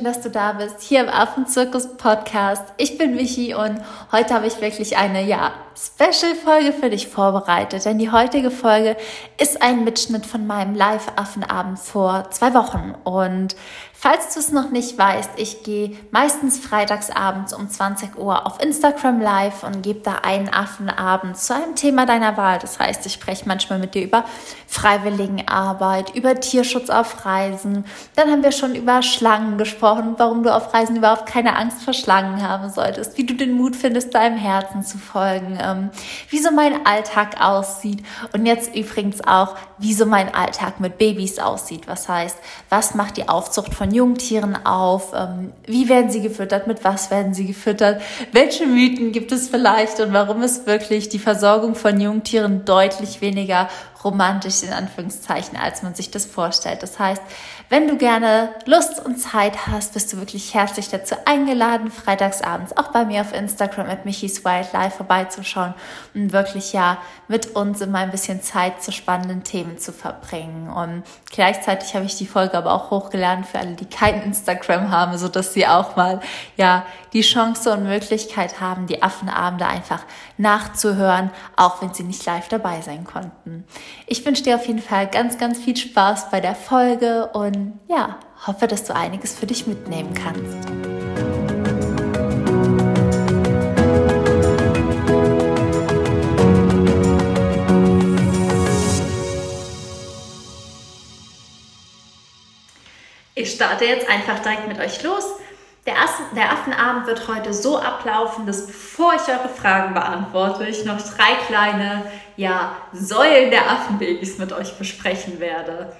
Schön, dass du da bist, hier im Affenzirkus Podcast. Ich bin Michi und heute habe ich wirklich eine, ja, Special-Folge für dich vorbereitet, denn die heutige Folge ist ein Mitschnitt von meinem Live-Affenabend vor zwei Wochen und Falls du es noch nicht weißt, ich gehe meistens freitags abends um 20 Uhr auf Instagram live und gebe da einen Affenabend zu einem Thema deiner Wahl. Das heißt, ich spreche manchmal mit dir über Freiwilligenarbeit, über Tierschutz auf Reisen. Dann haben wir schon über Schlangen gesprochen, warum du auf Reisen überhaupt keine Angst vor Schlangen haben solltest, wie du den Mut findest, deinem Herzen zu folgen, ähm, wie so mein Alltag aussieht und jetzt übrigens auch, wie so mein Alltag mit Babys aussieht. Was heißt, was macht die Aufzucht von von Jungtieren auf? Ähm, wie werden sie gefüttert? Mit was werden sie gefüttert? Welche Mythen gibt es vielleicht und warum ist wirklich die Versorgung von Jungtieren deutlich weniger romantisch in Anführungszeichen, als man sich das vorstellt. Das heißt, wenn du gerne Lust und Zeit hast, bist du wirklich herzlich dazu eingeladen, freitagsabends auch bei mir auf Instagram at Michis Wildlife vorbeizuschauen und wirklich ja mit uns immer ein bisschen Zeit zu spannenden Themen zu verbringen. Und gleichzeitig habe ich die Folge aber auch hochgeladen für alle, die kein Instagram haben, so dass sie auch mal ja die Chance und Möglichkeit haben, die Affenabende einfach nachzuhören, auch wenn sie nicht live dabei sein konnten. Ich wünsche dir auf jeden Fall ganz, ganz viel Spaß bei der Folge und ja, hoffe, dass du einiges für dich mitnehmen kannst. Ich starte jetzt einfach direkt mit euch los. Der, der Affenabend wird heute so ablaufen, dass bevor ich eure Fragen beantworte, ich noch drei kleine ja, Säulen der Affenbabys mit euch besprechen werde.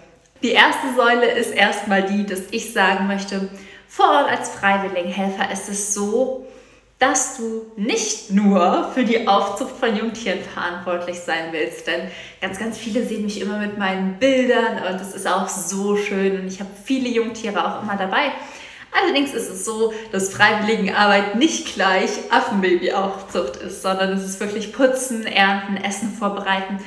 Die erste Säule ist erstmal die, dass ich sagen möchte, vor Ort als Freiwilligenhelfer ist es so, dass du nicht nur für die Aufzucht von Jungtieren verantwortlich sein willst. Denn ganz, ganz viele sehen mich immer mit meinen Bildern und es ist auch so schön und ich habe viele Jungtiere auch immer dabei. Allerdings ist es so, dass Freiwilligenarbeit nicht gleich Affenbabyaufzucht ist, sondern es ist wirklich Putzen, Ernten, Essen vorbereiten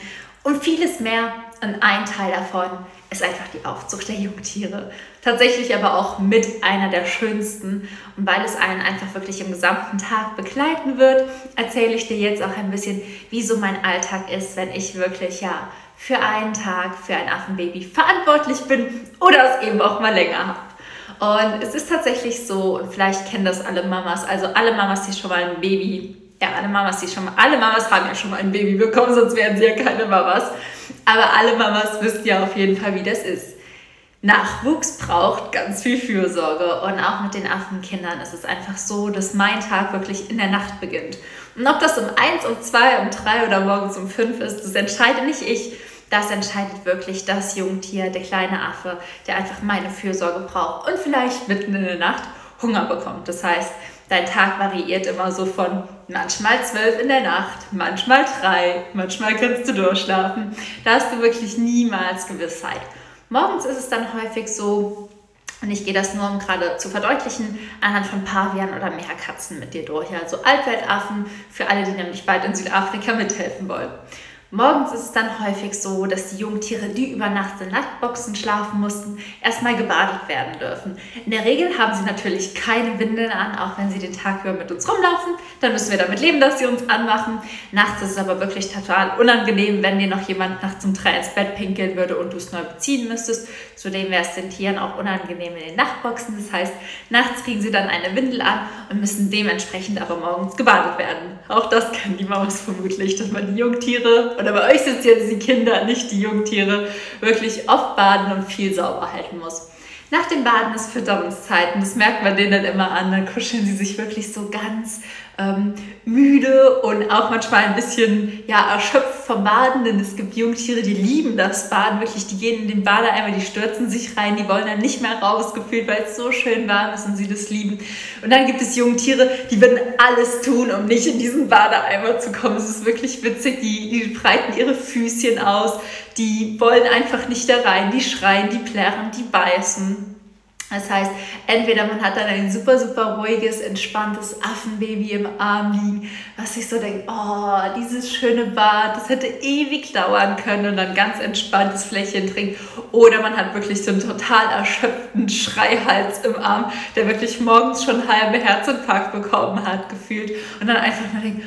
und vieles mehr. Und ein Teil davon ist einfach die Aufzucht der Jungtiere. Tatsächlich aber auch mit einer der schönsten. Und weil es einen einfach wirklich im gesamten Tag begleiten wird, erzähle ich dir jetzt auch ein bisschen, wie so mein Alltag ist, wenn ich wirklich ja für einen Tag für ein Affenbaby verantwortlich bin oder es eben auch mal länger habe. Und es ist tatsächlich so, und vielleicht kennen das alle Mamas, also alle Mamas, die schon mal ein Baby, ja, alle Mamas, die schon mal, alle Mamas haben ja schon mal ein Baby bekommen, sonst wären sie ja keine Mamas. Aber alle Mamas wissen ja auf jeden Fall, wie das ist. Nachwuchs braucht ganz viel Fürsorge und auch mit den Affenkindern ist es einfach so, dass mein Tag wirklich in der Nacht beginnt. Und ob das um eins, um zwei, um drei oder morgens um fünf ist, das entscheide nicht ich, das entscheidet wirklich das Jungtier, der kleine Affe, der einfach meine Fürsorge braucht und vielleicht mitten in der Nacht Hunger bekommt. Das heißt, dein Tag variiert immer so von manchmal zwölf in der Nacht, manchmal drei, manchmal kannst du durchschlafen. Da hast du wirklich niemals Gewissheit. Morgens ist es dann häufig so, und ich gehe das nur, um gerade zu verdeutlichen, anhand von Pavian oder Meerkatzen mit dir durch. Also Altweltaffen für alle, die nämlich bald in Südafrika mithelfen wollen. Morgens ist es dann häufig so, dass die Jungtiere, die über Nacht in Nachtboxen schlafen mussten, erstmal gebadet werden dürfen. In der Regel haben sie natürlich keine Windeln an, auch wenn sie den Tag über mit uns rumlaufen. Dann müssen wir damit leben, dass sie uns anmachen. Nachts ist es aber wirklich total unangenehm, wenn dir noch jemand nachts um drei ins Bett pinkeln würde und du es neu beziehen müsstest. Zudem wäre es den Tieren auch unangenehm in den Nachtboxen. Das heißt, nachts kriegen sie dann eine Windel an und müssen dementsprechend aber morgens gebadet werden. Auch das kennen die Maus vermutlich, dass man die Jungtiere oder bei euch sind es jetzt die Kinder, nicht die Jungtiere, wirklich oft baden und viel sauber halten muss. Nach dem Baden ist Fütterungszeiten, das merkt man denen dann immer an, dann kuscheln sie sich wirklich so ganz ähm, müde und auch manchmal ein bisschen ja, erschöpft vom Baden, denn es gibt Jungtiere, die lieben das Baden, wirklich, die gehen in den Badeeimer, die stürzen sich rein, die wollen dann nicht mehr rausgefühlt, weil es so schön warm ist und sie das lieben. Und dann gibt es Jungtiere, die würden alles tun, um nicht in diesen Badeeimer zu kommen. Es ist wirklich witzig, die, die breiten ihre Füßchen aus, die wollen einfach nicht da rein, die schreien, die plärren, die beißen. Das heißt, entweder man hat dann ein super, super ruhiges, entspanntes Affenbaby im Arm liegen, was sich so denkt, oh, dieses schöne Bad, das hätte ewig dauern können und dann ganz entspanntes Fläschchen trinkt. Oder man hat wirklich so einen total erschöpften Schreihals im Arm, der wirklich morgens schon halbe Herzinfarkt bekommen hat, gefühlt. Und dann einfach mal denkt,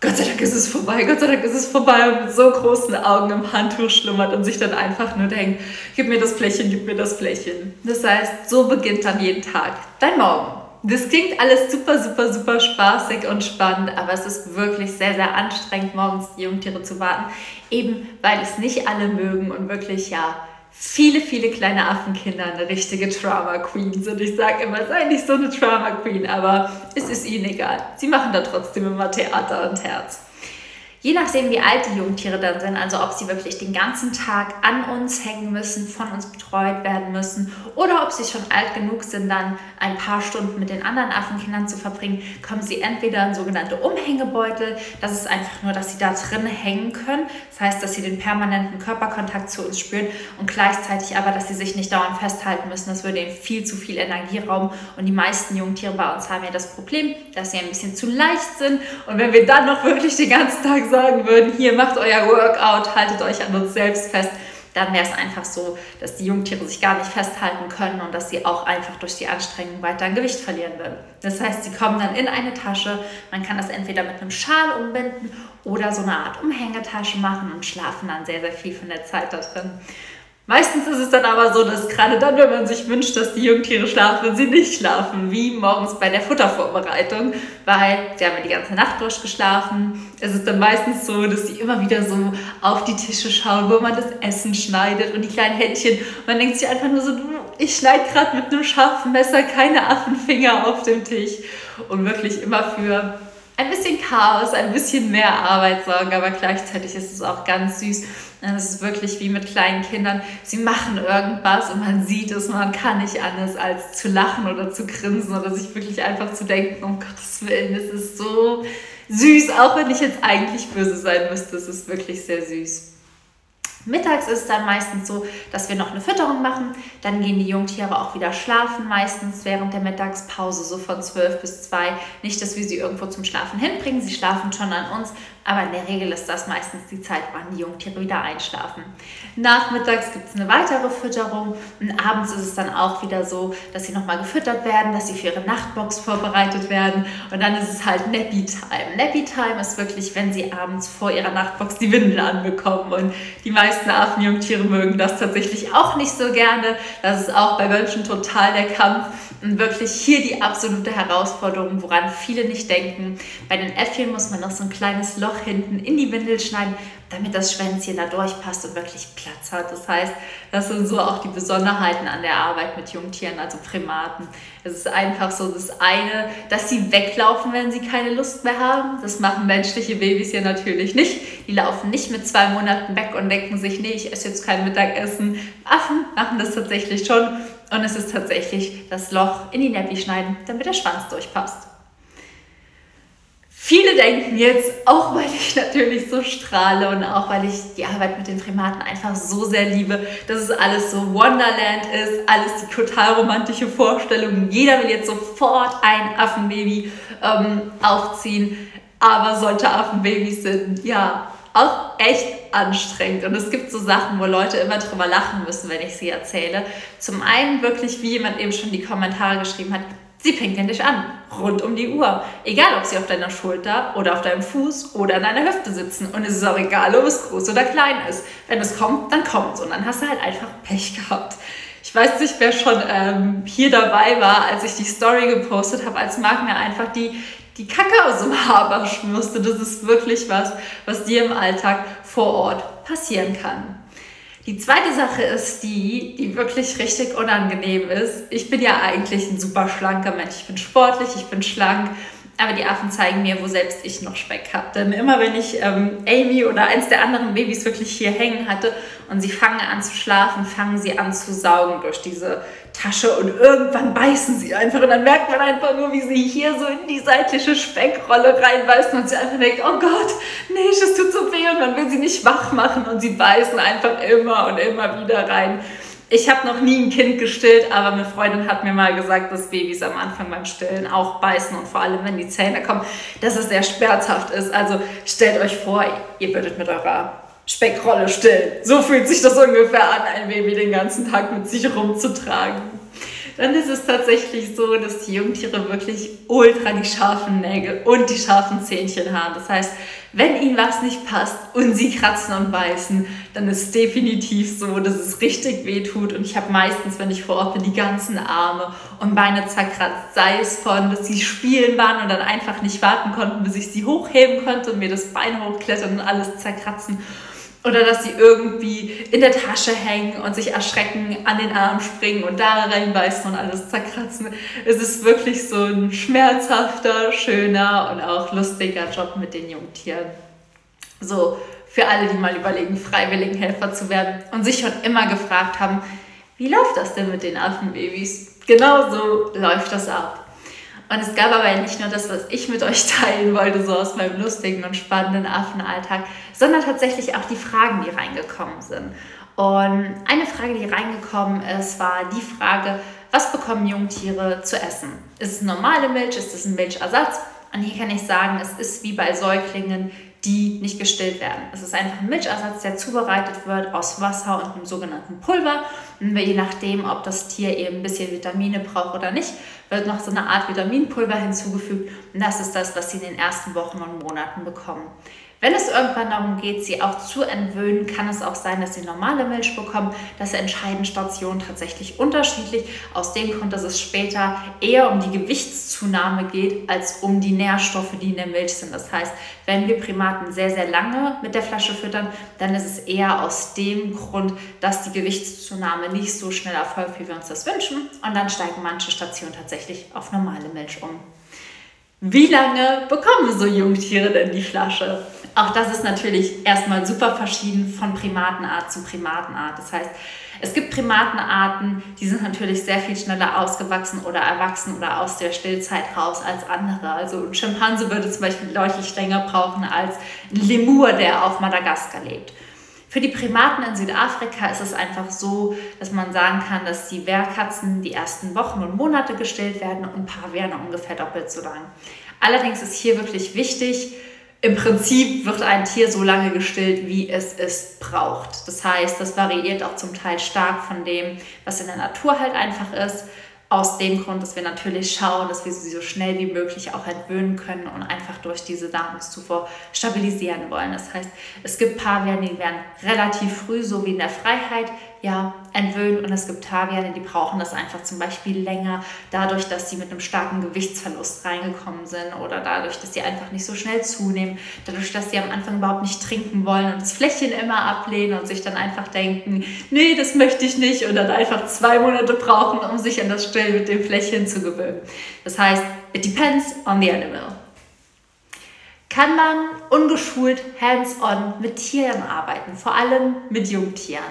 Gott sei Dank ist es vorbei, Gott sei Dank ist es vorbei und mit so großen Augen im Handtuch schlummert und sich dann einfach nur denkt, gib mir das Fläschchen, gib mir das Fläschchen. Das heißt, so beginnt dann jeden Tag dein Morgen. Das klingt alles super, super, super spaßig und spannend, aber es ist wirklich sehr, sehr anstrengend, morgens die Jungtiere zu warten, eben weil es nicht alle mögen und wirklich ja viele, viele kleine Affenkinder eine richtige Trauma Queen sind. Ich sage immer, sei nicht so eine Trauma Queen, aber es ist ihnen egal. Sie machen da trotzdem immer Theater und Herz. Je nachdem, wie alt die Jungtiere dann sind, also ob sie wirklich den ganzen Tag an uns hängen müssen, von uns betreut werden müssen oder ob sie schon alt genug sind, dann ein paar Stunden mit den anderen Affenkindern zu verbringen, kommen sie entweder in sogenannte Umhängebeutel. Das ist einfach nur, dass sie da drin hängen können. Das heißt, dass sie den permanenten Körperkontakt zu uns spüren und gleichzeitig aber, dass sie sich nicht dauernd festhalten müssen. Das würde ihnen viel zu viel Energie rauben. Und die meisten Jungtiere bei uns haben ja das Problem, dass sie ein bisschen zu leicht sind. Und wenn wir dann noch wirklich den ganzen Tag sagen würden, hier macht euer Workout, haltet euch an uns selbst fest, dann wäre es einfach so, dass die Jungtiere sich gar nicht festhalten können und dass sie auch einfach durch die Anstrengung weiter an Gewicht verlieren würden. Das heißt, sie kommen dann in eine Tasche, man kann das entweder mit einem Schal umbinden oder so eine Art Umhängetasche machen und schlafen dann sehr, sehr viel von der Zeit da drin. Meistens ist es dann aber so, dass gerade dann, wenn man sich wünscht, dass die Jungtiere schlafen, sie nicht schlafen, wie morgens bei der Futtervorbereitung, weil sie haben ja die ganze Nacht durchgeschlafen. Es ist dann meistens so, dass sie immer wieder so auf die Tische schauen, wo man das Essen schneidet und die kleinen Händchen. Man denkt sich einfach nur so, ich schneide gerade mit einem scharfen Messer keine Affenfinger auf dem Tisch. Und wirklich immer für ein bisschen Chaos, ein bisschen mehr Arbeit sorgen, aber gleichzeitig ist es auch ganz süß. Es ist wirklich wie mit kleinen Kindern. Sie machen irgendwas und man sieht es, man kann nicht anders als zu lachen oder zu grinsen oder sich wirklich einfach zu denken, um Gottes Willen, es ist so süß, auch wenn ich jetzt eigentlich böse sein müsste. Es ist wirklich sehr süß. Mittags ist es dann meistens so, dass wir noch eine Fütterung machen. Dann gehen die Jungtiere auch wieder schlafen, meistens während der Mittagspause, so von 12 bis 2. Nicht, dass wir sie irgendwo zum Schlafen hinbringen, sie schlafen schon an uns, aber in der Regel ist das meistens die Zeit, wann die Jungtiere wieder einschlafen. Nachmittags gibt es eine weitere Fütterung und abends ist es dann auch wieder so, dass sie nochmal gefüttert werden, dass sie für ihre Nachtbox vorbereitet werden und dann ist es halt Nappy Time. Nappy Time ist wirklich, wenn sie abends vor ihrer Nachtbox die Windel anbekommen und die meisten Affenjungtiere mögen das tatsächlich auch nicht so gerne. Das ist auch bei Menschen total der Kampf wirklich hier die absolute Herausforderung, woran viele nicht denken. Bei den Äffchen muss man noch so ein kleines Loch hinten in die Windel schneiden, damit das Schwänzchen da durchpasst und wirklich Platz hat. Das heißt, das sind so auch die Besonderheiten an der Arbeit mit Jungtieren, also Primaten. Es ist einfach so das eine, dass sie weglaufen, wenn sie keine Lust mehr haben. Das machen menschliche Babys ja natürlich nicht. Die laufen nicht mit zwei Monaten weg und denken sich, nee, ich esse jetzt kein Mittagessen. Affen machen das tatsächlich schon und es ist tatsächlich das Loch in die Nappy schneiden, damit der Schwanz durchpasst. Viele denken jetzt, auch weil ich natürlich so strahle und auch weil ich die Arbeit mit den Primaten einfach so sehr liebe, dass es alles so Wonderland ist, alles die total romantische Vorstellung. Jeder will jetzt sofort ein Affenbaby ähm, aufziehen, aber solche Affenbabys sind ja auch echt anstrengend. Und es gibt so Sachen, wo Leute immer drüber lachen müssen, wenn ich sie erzähle. Zum einen wirklich, wie jemand eben schon die Kommentare geschrieben hat, sie pinkeln dich an, rund um die Uhr. Egal, ob sie auf deiner Schulter oder auf deinem Fuß oder in deiner Hüfte sitzen. Und es ist auch egal, ob es groß oder klein ist. Wenn es kommt, dann kommt es. Und dann hast du halt einfach Pech gehabt. Ich weiß nicht, wer schon ähm, hier dabei war, als ich die Story gepostet habe, als Marc mir einfach die, die Kacke aus dem Haar waschen musste. Das ist wirklich was, was dir im Alltag vor Ort passieren kann. Die zweite Sache ist die, die wirklich richtig unangenehm ist. Ich bin ja eigentlich ein super schlanker Mensch. Ich bin sportlich, ich bin schlank aber die Affen zeigen mir, wo selbst ich noch Speck habe. Denn immer wenn ich ähm, Amy oder eins der anderen Babys wirklich hier hängen hatte und sie fangen an zu schlafen, fangen sie an zu saugen durch diese Tasche und irgendwann beißen sie einfach und dann merkt man einfach nur, wie sie hier so in die seitliche Speckrolle reinbeißen und sie einfach denkt, oh Gott, nee, es tut so weh und man will sie nicht wach machen und sie beißen einfach immer und immer wieder rein. Ich habe noch nie ein Kind gestillt, aber eine Freundin hat mir mal gesagt, dass Babys am Anfang beim Stillen auch beißen und vor allem, wenn die Zähne kommen, dass es sehr schmerzhaft ist. Also stellt euch vor, ihr würdet mit eurer Speckrolle stillen. So fühlt sich das ungefähr an, ein Baby den ganzen Tag mit sich rumzutragen. Dann ist es tatsächlich so, dass die Jungtiere wirklich ultra die scharfen Nägel und die scharfen Zähnchen haben. Das heißt, wenn ihnen was nicht passt und sie kratzen und beißen, dann ist es definitiv so, dass es richtig weh tut. Und ich habe meistens, wenn ich vor Ort bin, die ganzen Arme und Beine zerkratzt. Sei es von, dass sie spielen waren und dann einfach nicht warten konnten, bis ich sie hochheben konnte und mir das Bein hochklettern und alles zerkratzen. Oder dass sie irgendwie in der Tasche hängen und sich erschrecken, an den Arm springen und da reinbeißen und alles zerkratzen. Es ist wirklich so ein schmerzhafter, schöner und auch lustiger Job mit den Jungtieren. So, für alle, die mal überlegen, Freiwilligenhelfer zu werden und sich schon immer gefragt haben, wie läuft das denn mit den Affenbabys? Genau so läuft das ab. Und es gab aber nicht nur das, was ich mit euch teilen wollte, so aus meinem lustigen und spannenden Affenalltag, sondern tatsächlich auch die Fragen, die reingekommen sind. Und eine Frage, die reingekommen ist, war die Frage, was bekommen Jungtiere zu essen? Ist es normale Milch? Ist es ein Milchersatz? Und hier kann ich sagen, es ist wie bei Säuglingen, die nicht gestillt werden. Es ist einfach ein Milchersatz, der zubereitet wird aus Wasser und einem sogenannten Pulver. Und je nachdem, ob das Tier eben ein bisschen Vitamine braucht oder nicht, wird noch so eine Art Vitaminpulver hinzugefügt. Und das ist das, was sie in den ersten Wochen und Monaten bekommen. Wenn es irgendwann darum geht, sie auch zu entwöhnen, kann es auch sein, dass sie normale Milch bekommen. Das entscheiden Stationen tatsächlich unterschiedlich. Aus dem Grund, dass es später eher um die Gewichtszunahme geht, als um die Nährstoffe, die in der Milch sind. Das heißt, wenn wir Primaten sehr, sehr lange mit der Flasche füttern, dann ist es eher aus dem Grund, dass die Gewichtszunahme nicht so schnell erfolgt, wie wir uns das wünschen. Und dann steigen manche Stationen tatsächlich auf normale Milch um. Wie lange bekommen so Jungtiere denn die Flasche? Auch das ist natürlich erstmal super verschieden von Primatenart zu Primatenart. Das heißt, es gibt Primatenarten, die sind natürlich sehr viel schneller ausgewachsen oder erwachsen oder aus der Stillzeit raus als andere. Also ein Schimpanse würde zum Beispiel deutlich länger brauchen als ein Lemur, der auf Madagaskar lebt. Für die Primaten in Südafrika ist es einfach so, dass man sagen kann, dass die Wehrkatzen die ersten Wochen und Monate gestillt werden und Paviane ungefähr doppelt so lang. Allerdings ist hier wirklich wichtig, im Prinzip wird ein Tier so lange gestillt, wie es es braucht. Das heißt, das variiert auch zum Teil stark von dem, was in der Natur halt einfach ist. Aus dem Grund, dass wir natürlich schauen, dass wir sie so schnell wie möglich auch entwöhnen können und einfach durch diese Nahrungszufuhr stabilisieren wollen. Das heißt, es gibt Paviane, die werden relativ früh, so wie in der Freiheit, ja, entwöhnt und es gibt Paviane, die brauchen das einfach zum Beispiel länger, dadurch, dass sie mit einem starken Gewichtsverlust reingekommen sind oder dadurch, dass sie einfach nicht so schnell zunehmen, dadurch, dass sie am Anfang überhaupt nicht trinken wollen und das Fläschchen immer ablehnen und sich dann einfach denken, nee, das möchte ich nicht und dann einfach zwei Monate brauchen, um sich an das Stillen mit dem Fläschchen zu gewöhnen. Das heißt, it depends on the animal. Kann man ungeschult hands-on mit Tieren arbeiten, vor allem mit Jungtieren?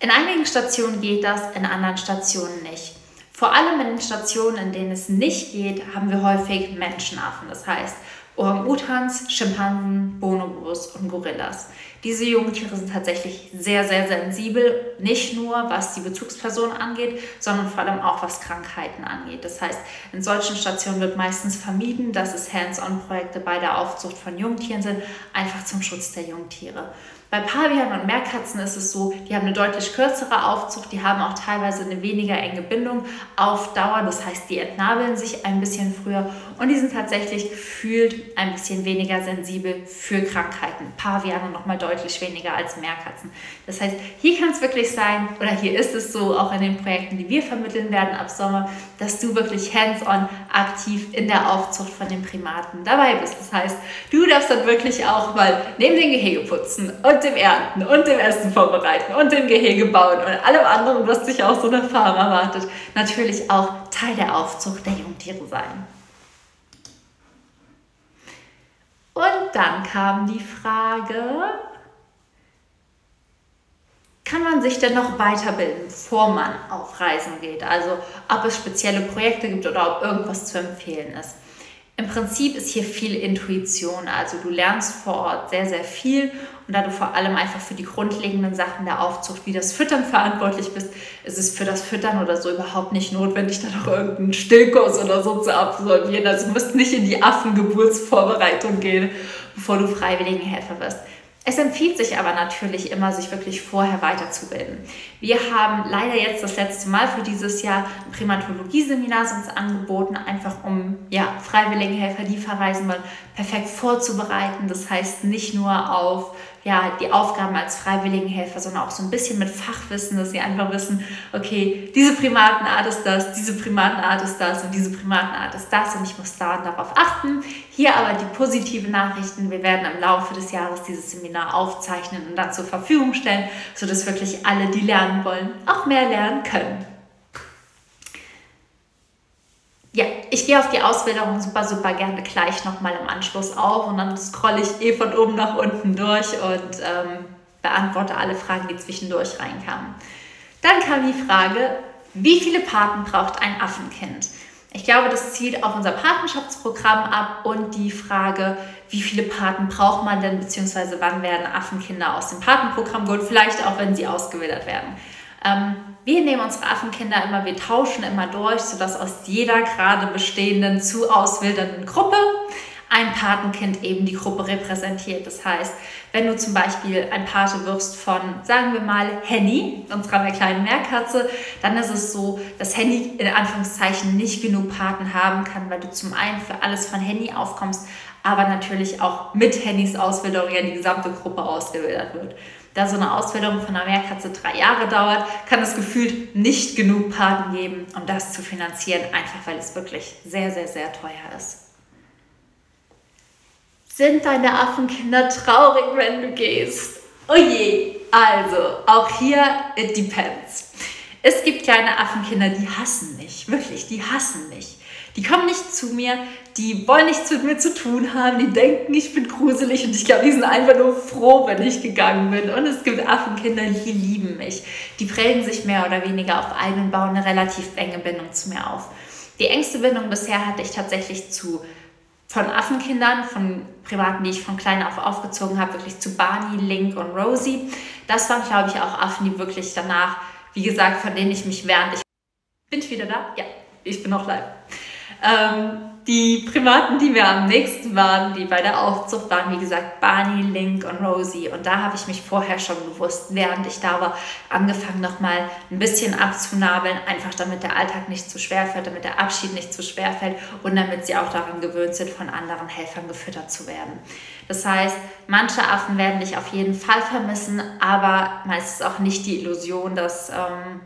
In einigen Stationen geht das, in anderen Stationen nicht. Vor allem in den Stationen, in denen es nicht geht, haben wir häufig Menschenaffen. Das heißt, Orang-Utans, Schimpansen, Bonobos und Gorillas. Diese Jungtiere sind tatsächlich sehr, sehr sensibel, nicht nur was die Bezugsperson angeht, sondern vor allem auch was Krankheiten angeht. Das heißt, in solchen Stationen wird meistens vermieden, dass es Hands-on-Projekte bei der Aufzucht von Jungtieren sind, einfach zum Schutz der Jungtiere. Bei Pavianen und Meerkatzen ist es so, die haben eine deutlich kürzere Aufzucht, die haben auch teilweise eine weniger enge Bindung auf Dauer. Das heißt, die entnabeln sich ein bisschen früher und die sind tatsächlich gefühlt ein bisschen weniger sensibel für Krankheiten. Paviane nochmal deutlich weniger als Meerkatzen. Das heißt, hier kann es wirklich sein, oder hier ist es so, auch in den Projekten, die wir vermitteln werden ab Sommer, dass du wirklich hands-on aktiv in der Aufzucht von den Primaten dabei bist. Das heißt, du darfst dann wirklich auch mal neben den Gehege putzen und und dem Ernten und dem Essen vorbereiten und dem Gehege bauen und allem anderen, was sich aus so einer Farm erwartet, natürlich auch Teil der Aufzucht der Jungtiere sein. Und dann kam die Frage, kann man sich denn noch weiterbilden, bevor man auf Reisen geht? Also ob es spezielle Projekte gibt oder ob irgendwas zu empfehlen ist. Im Prinzip ist hier viel Intuition, also du lernst vor Ort sehr, sehr viel und da du vor allem einfach für die grundlegenden Sachen der Aufzucht wie das Füttern verantwortlich bist, ist es für das Füttern oder so überhaupt nicht notwendig, da noch irgendeinen Stillkurs oder so zu absolvieren. Also du musst nicht in die Affengeburtsvorbereitung gehen, bevor du Freiwilligenhelfer wirst. Es empfiehlt sich aber natürlich immer, sich wirklich vorher weiterzubilden. Wir haben leider jetzt das letzte Mal für dieses Jahr ein Primatologie-Seminar uns angeboten, einfach um ja, Freiwilligenhelfer, die verreisen wollen, perfekt vorzubereiten. Das heißt nicht nur auf ja, die Aufgaben als Freiwilligenhelfer, sondern auch so ein bisschen mit Fachwissen, dass sie einfach wissen, okay, diese Primatenart ist das, diese Primatenart ist das und diese Primatenart ist das und ich muss da darauf achten. Hier aber die positive Nachrichten, wir werden im Laufe des Jahres dieses Seminar aufzeichnen und dann zur Verfügung stellen, sodass wirklich alle, die lernen wollen, auch mehr lernen können. Ja, ich gehe auf die Ausbildung super, super gerne gleich nochmal im Anschluss auf und dann scrolle ich eh von oben nach unten durch und ähm, beantworte alle Fragen, die zwischendurch reinkamen. Dann kam die Frage, wie viele Paten braucht ein Affenkind? Ich glaube, das zielt auf unser Patenschaftsprogramm ab und die Frage, wie viele Paten braucht man denn, beziehungsweise wann werden Affenkinder aus dem Patenprogramm geholt, vielleicht auch, wenn sie ausgewildert werden. Ähm, wir nehmen unsere Affenkinder immer, wir tauschen immer durch, sodass aus jeder gerade bestehenden zu auswildernden Gruppe ein Patenkind eben die Gruppe repräsentiert. Das heißt, wenn du zum Beispiel ein Pate wirst von, sagen wir mal, Henny, unserer kleinen Meerkatze, dann ist es so, dass Henny in Anführungszeichen nicht genug Paten haben kann, weil du zum einen für alles von Henny aufkommst, aber natürlich auch mit Hennys Auswilderung ja die gesamte Gruppe ausgewildert wird da so eine Ausbildung von einer Meerkatze drei Jahre dauert, kann es gefühlt nicht genug Paten geben, um das zu finanzieren, einfach weil es wirklich sehr, sehr, sehr teuer ist. Sind deine Affenkinder traurig, wenn du gehst? Oh je, also auch hier, it depends. Es gibt kleine Affenkinder, die hassen mich, wirklich, die hassen mich. Die kommen nicht zu mir, die wollen nichts mit mir zu tun haben, die denken, ich bin gruselig und ich glaube, die sind einfach nur froh, wenn ich gegangen bin. Und es gibt Affenkinder, die lieben mich. Die prägen sich mehr oder weniger auf einen und bauen eine relativ enge Bindung zu mir auf. Die engste Bindung bisher hatte ich tatsächlich zu von Affenkindern, von Privaten, die ich von klein auf aufgezogen habe, wirklich zu Barney, Link und Rosie. Das waren, glaube ich, auch Affen, die wirklich danach, wie gesagt, von denen ich mich während ich... Bin ich wieder da? Ja, ich bin noch live. Ähm, die Primaten, die mir am nächsten waren, die bei der Aufzucht waren, wie gesagt, Barney, Link und Rosie. Und da habe ich mich vorher schon bewusst, während ich da war, angefangen nochmal ein bisschen abzunabeln, einfach damit der Alltag nicht zu schwer fällt, damit der Abschied nicht zu schwer fällt und damit sie auch daran gewöhnt sind, von anderen Helfern gefüttert zu werden. Das heißt, manche Affen werden dich auf jeden Fall vermissen, aber meistens auch nicht die Illusion, dass... Ähm,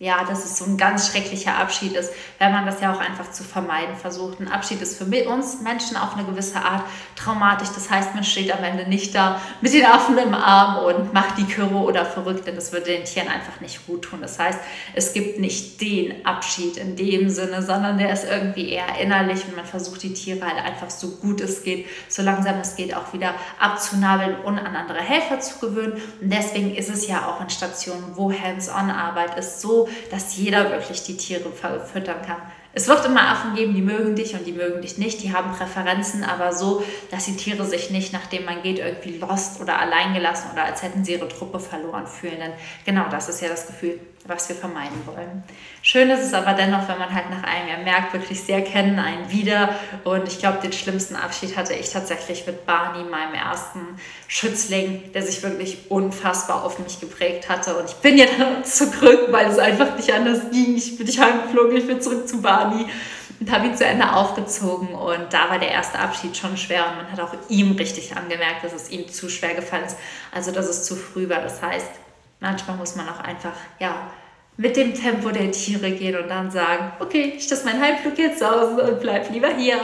ja, dass es so ein ganz schrecklicher Abschied ist, wenn man das ja auch einfach zu vermeiden versucht. Ein Abschied ist für uns Menschen auf eine gewisse Art traumatisch. Das heißt, man steht am Ende nicht da mit den Affen im Arm und macht die Kürre oder verrückt, denn das würde den Tieren einfach nicht gut tun. Das heißt, es gibt nicht den Abschied in dem Sinne, sondern der ist irgendwie eher innerlich und man versucht die Tiere halt einfach so gut es geht, so langsam es geht, auch wieder abzunabeln und an andere Helfer zu gewöhnen. Und deswegen ist es ja auch in Stationen, wo Hands-on-Arbeit ist, so dass jeder wirklich die Tiere füttern kann. Es wird immer Affen geben, die mögen dich und die mögen dich nicht, die haben Präferenzen, aber so, dass die Tiere sich nicht, nachdem man geht, irgendwie lost oder alleingelassen oder als hätten sie ihre Truppe verloren fühlen. Denn genau das ist ja das Gefühl, was wir vermeiden wollen. Schön ist es aber dennoch, wenn man halt nach einem Jahr merkt, wirklich, sie erkennen einen wieder. Und ich glaube, den schlimmsten Abschied hatte ich tatsächlich mit Barney, meinem ersten Schützling, der sich wirklich unfassbar auf mich geprägt hatte. Und ich bin ja dann zurück, weil es einfach nicht anders ging. Ich bin nicht heimgeflogen, ich bin zurück zu Barney und habe ihn zu Ende aufgezogen. Und da war der erste Abschied schon schwer und man hat auch ihm richtig angemerkt, dass es ihm zu schwer gefallen ist. Also, dass es zu früh war. Das heißt, manchmal muss man auch einfach, ja, mit dem Tempo der Tiere gehen und dann sagen, okay, ich lasse meinen Heimflug jetzt aus und bleib lieber hier.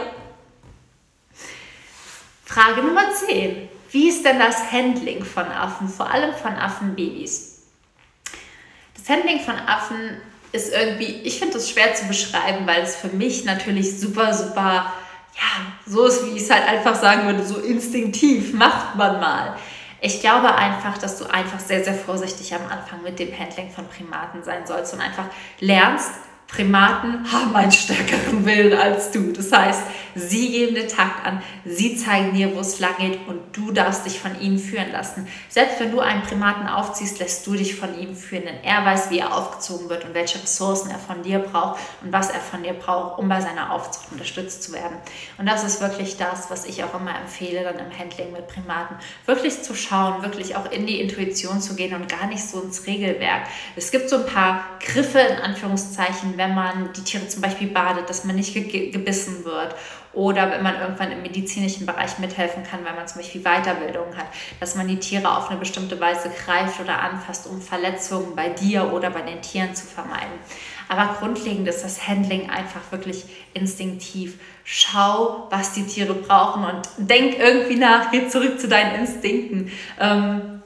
Frage Nummer 10. Wie ist denn das Handling von Affen, vor allem von Affenbabys? Das Handling von Affen ist irgendwie, ich finde es schwer zu beschreiben, weil es für mich natürlich super, super, ja, so ist, wie ich es halt einfach sagen würde, so instinktiv macht man mal. Ich glaube einfach, dass du einfach sehr, sehr vorsichtig am Anfang mit dem Handling von Primaten sein sollst und einfach lernst, Primaten haben einen stärkeren Willen als du. Das heißt, Sie geben den Takt an, sie zeigen dir, wo es lang geht und du darfst dich von ihnen führen lassen. Selbst wenn du einen Primaten aufziehst, lässt du dich von ihm führen, denn er weiß, wie er aufgezogen wird und welche Ressourcen er von dir braucht und was er von dir braucht, um bei seiner Aufzucht unterstützt zu werden. Und das ist wirklich das, was ich auch immer empfehle, dann im Handling mit Primaten, wirklich zu schauen, wirklich auch in die Intuition zu gehen und gar nicht so ins Regelwerk. Es gibt so ein paar Griffe in Anführungszeichen, wenn man die Tiere zum Beispiel badet, dass man nicht ge gebissen wird oder wenn man irgendwann im medizinischen Bereich mithelfen kann, wenn man zum Beispiel Weiterbildung hat, dass man die Tiere auf eine bestimmte Weise greift oder anfasst, um Verletzungen bei dir oder bei den Tieren zu vermeiden. Aber grundlegend ist das Handling einfach wirklich instinktiv. Schau, was die Tiere brauchen und denk irgendwie nach, geh zurück zu deinen Instinkten. Ähm,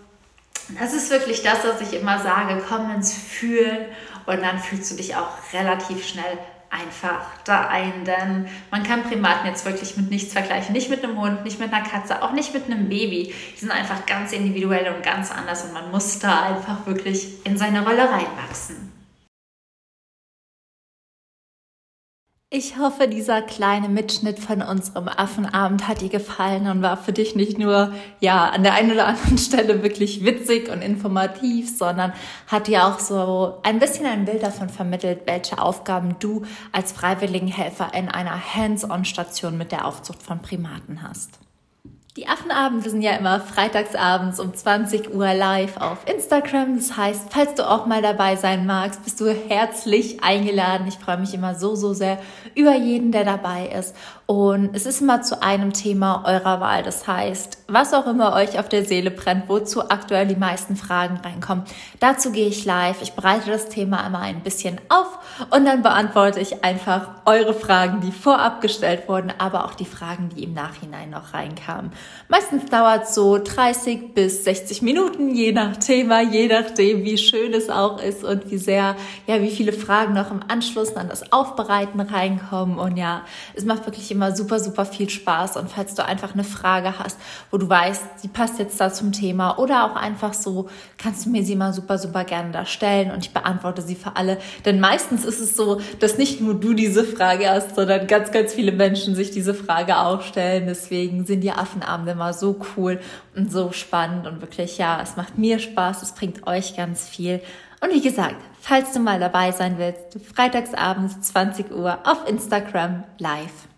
das ist wirklich das, was ich immer sage. Komm ins Fühlen und dann fühlst du dich auch relativ schnell einfach da ein, denn man kann Primaten jetzt wirklich mit nichts vergleichen. Nicht mit einem Hund, nicht mit einer Katze, auch nicht mit einem Baby. Die sind einfach ganz individuell und ganz anders und man muss da einfach wirklich in seine Rolle reinwachsen. Ich hoffe, dieser kleine Mitschnitt von unserem Affenabend hat dir gefallen und war für dich nicht nur, ja, an der einen oder anderen Stelle wirklich witzig und informativ, sondern hat dir auch so ein bisschen ein Bild davon vermittelt, welche Aufgaben du als Freiwilligenhelfer in einer Hands-on-Station mit der Aufzucht von Primaten hast. Die Affenabende sind ja immer freitagsabends um 20 Uhr live auf Instagram. Das heißt, falls du auch mal dabei sein magst, bist du herzlich eingeladen. Ich freue mich immer so, so sehr über jeden, der dabei ist. Und es ist immer zu einem Thema eurer Wahl. Das heißt, was auch immer euch auf der Seele brennt, wozu aktuell die meisten Fragen reinkommen, dazu gehe ich live. Ich bereite das Thema immer ein bisschen auf und dann beantworte ich einfach eure Fragen, die vorab gestellt wurden, aber auch die Fragen, die im Nachhinein noch reinkamen. Meistens dauert es so 30 bis 60 Minuten, je nach Thema, je nachdem, wie schön es auch ist und wie sehr, ja, wie viele Fragen noch im Anschluss an das Aufbereiten reinkommen. Und ja, es macht wirklich immer immer super, super viel Spaß. Und falls du einfach eine Frage hast, wo du weißt, die passt jetzt da zum Thema oder auch einfach so, kannst du mir sie mal super, super gerne da stellen und ich beantworte sie für alle. Denn meistens ist es so, dass nicht nur du diese Frage hast, sondern ganz, ganz viele Menschen sich diese Frage auch stellen. Deswegen sind die Affenabende immer so cool und so spannend und wirklich, ja, es macht mir Spaß, es bringt euch ganz viel. Und wie gesagt, falls du mal dabei sein willst, freitagsabends 20 Uhr auf Instagram live.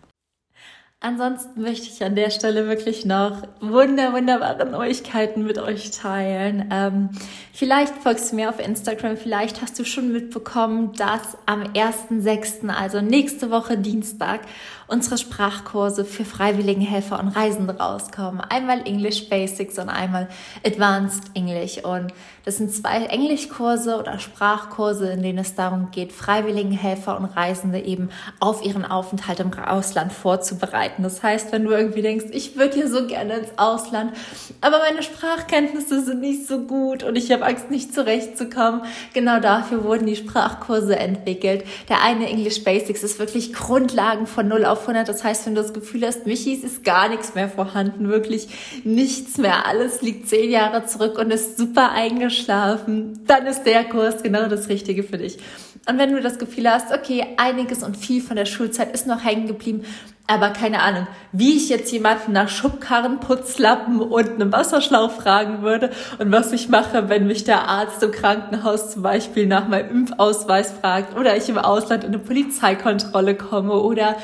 Ansonsten möchte ich an der Stelle wirklich noch wunder, wunderbare Neuigkeiten mit euch teilen. Ähm, vielleicht folgst du mir auf Instagram, vielleicht hast du schon mitbekommen, dass am 1.6., also nächste Woche Dienstag, unsere Sprachkurse für Freiwilligenhelfer und Reisende rauskommen. Einmal English Basics und einmal Advanced English. Und das sind zwei Englischkurse oder Sprachkurse, in denen es darum geht, Freiwilligenhelfer und Reisende eben auf ihren Aufenthalt im Ausland vorzubereiten. Das heißt, wenn du irgendwie denkst, ich würde hier so gerne ins Ausland, aber meine Sprachkenntnisse sind nicht so gut und ich habe Angst, nicht zurechtzukommen, genau dafür wurden die Sprachkurse entwickelt. Der eine English Basics ist wirklich Grundlagen von 0 auf 100. Das heißt, wenn du das Gefühl hast, Michi, es ist gar nichts mehr vorhanden, wirklich nichts mehr, alles liegt zehn Jahre zurück und ist super eingeschlafen, dann ist der Kurs genau das Richtige für dich. Und wenn du das Gefühl hast, okay, einiges und viel von der Schulzeit ist noch hängen geblieben, aber keine Ahnung, wie ich jetzt jemanden nach Schubkarren, Putzlappen und einem Wasserschlauch fragen würde und was ich mache, wenn mich der Arzt im Krankenhaus zum Beispiel nach meinem Impfausweis fragt oder ich im Ausland in eine Polizeikontrolle komme oder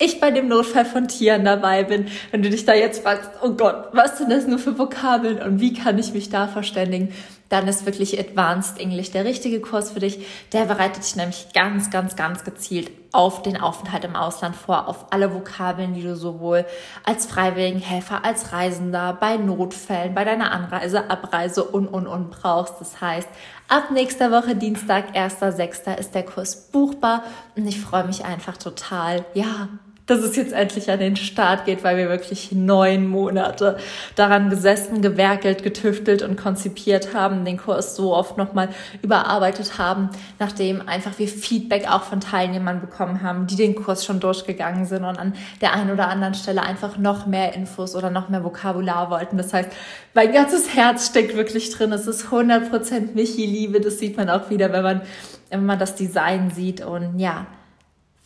ich bei dem Notfall von Tieren dabei bin, wenn du dich da jetzt fragst, oh Gott, was sind das nur für Vokabeln und wie kann ich mich da verständigen, dann ist wirklich Advanced English der richtige Kurs für dich. Der bereitet dich nämlich ganz, ganz, ganz gezielt auf den Aufenthalt im Ausland vor, auf alle Vokabeln, die du sowohl als Freiwilligenhelfer, als Reisender, bei Notfällen, bei deiner Anreise, Abreise und, und, und brauchst. Das heißt, ab nächster Woche Dienstag, 1.6. ist der Kurs buchbar und ich freue mich einfach total, ja, dass es jetzt endlich an den Start geht, weil wir wirklich neun Monate daran gesessen, gewerkelt, getüftelt und konzipiert haben, den Kurs so oft nochmal überarbeitet haben, nachdem einfach wir Feedback auch von Teilnehmern bekommen haben, die den Kurs schon durchgegangen sind und an der einen oder anderen Stelle einfach noch mehr Infos oder noch mehr Vokabular wollten. Das heißt, mein ganzes Herz steckt wirklich drin. Es ist 100% Michi-Liebe. Das sieht man auch wieder, wenn man, wenn man das Design sieht und ja,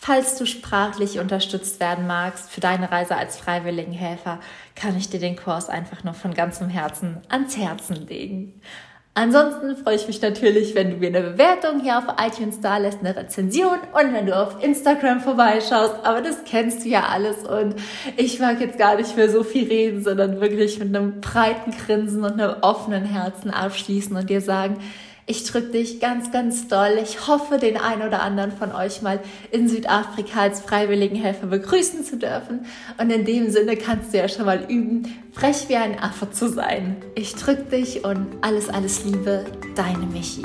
Falls du sprachlich unterstützt werden magst für deine Reise als Freiwilligenhelfer, kann ich dir den Kurs einfach nur von ganzem Herzen ans Herzen legen. Ansonsten freue ich mich natürlich, wenn du mir eine Bewertung hier auf iTunes da lässt, eine Rezension und wenn du auf Instagram vorbeischaust. Aber das kennst du ja alles und ich mag jetzt gar nicht mehr so viel reden, sondern wirklich mit einem breiten Grinsen und einem offenen Herzen abschließen und dir sagen, ich drücke dich ganz, ganz doll. Ich hoffe, den einen oder anderen von euch mal in Südafrika als Freiwilligenhelfer begrüßen zu dürfen. Und in dem Sinne kannst du ja schon mal üben, frech wie ein Affe zu sein. Ich drücke dich und alles, alles Liebe, deine Michi.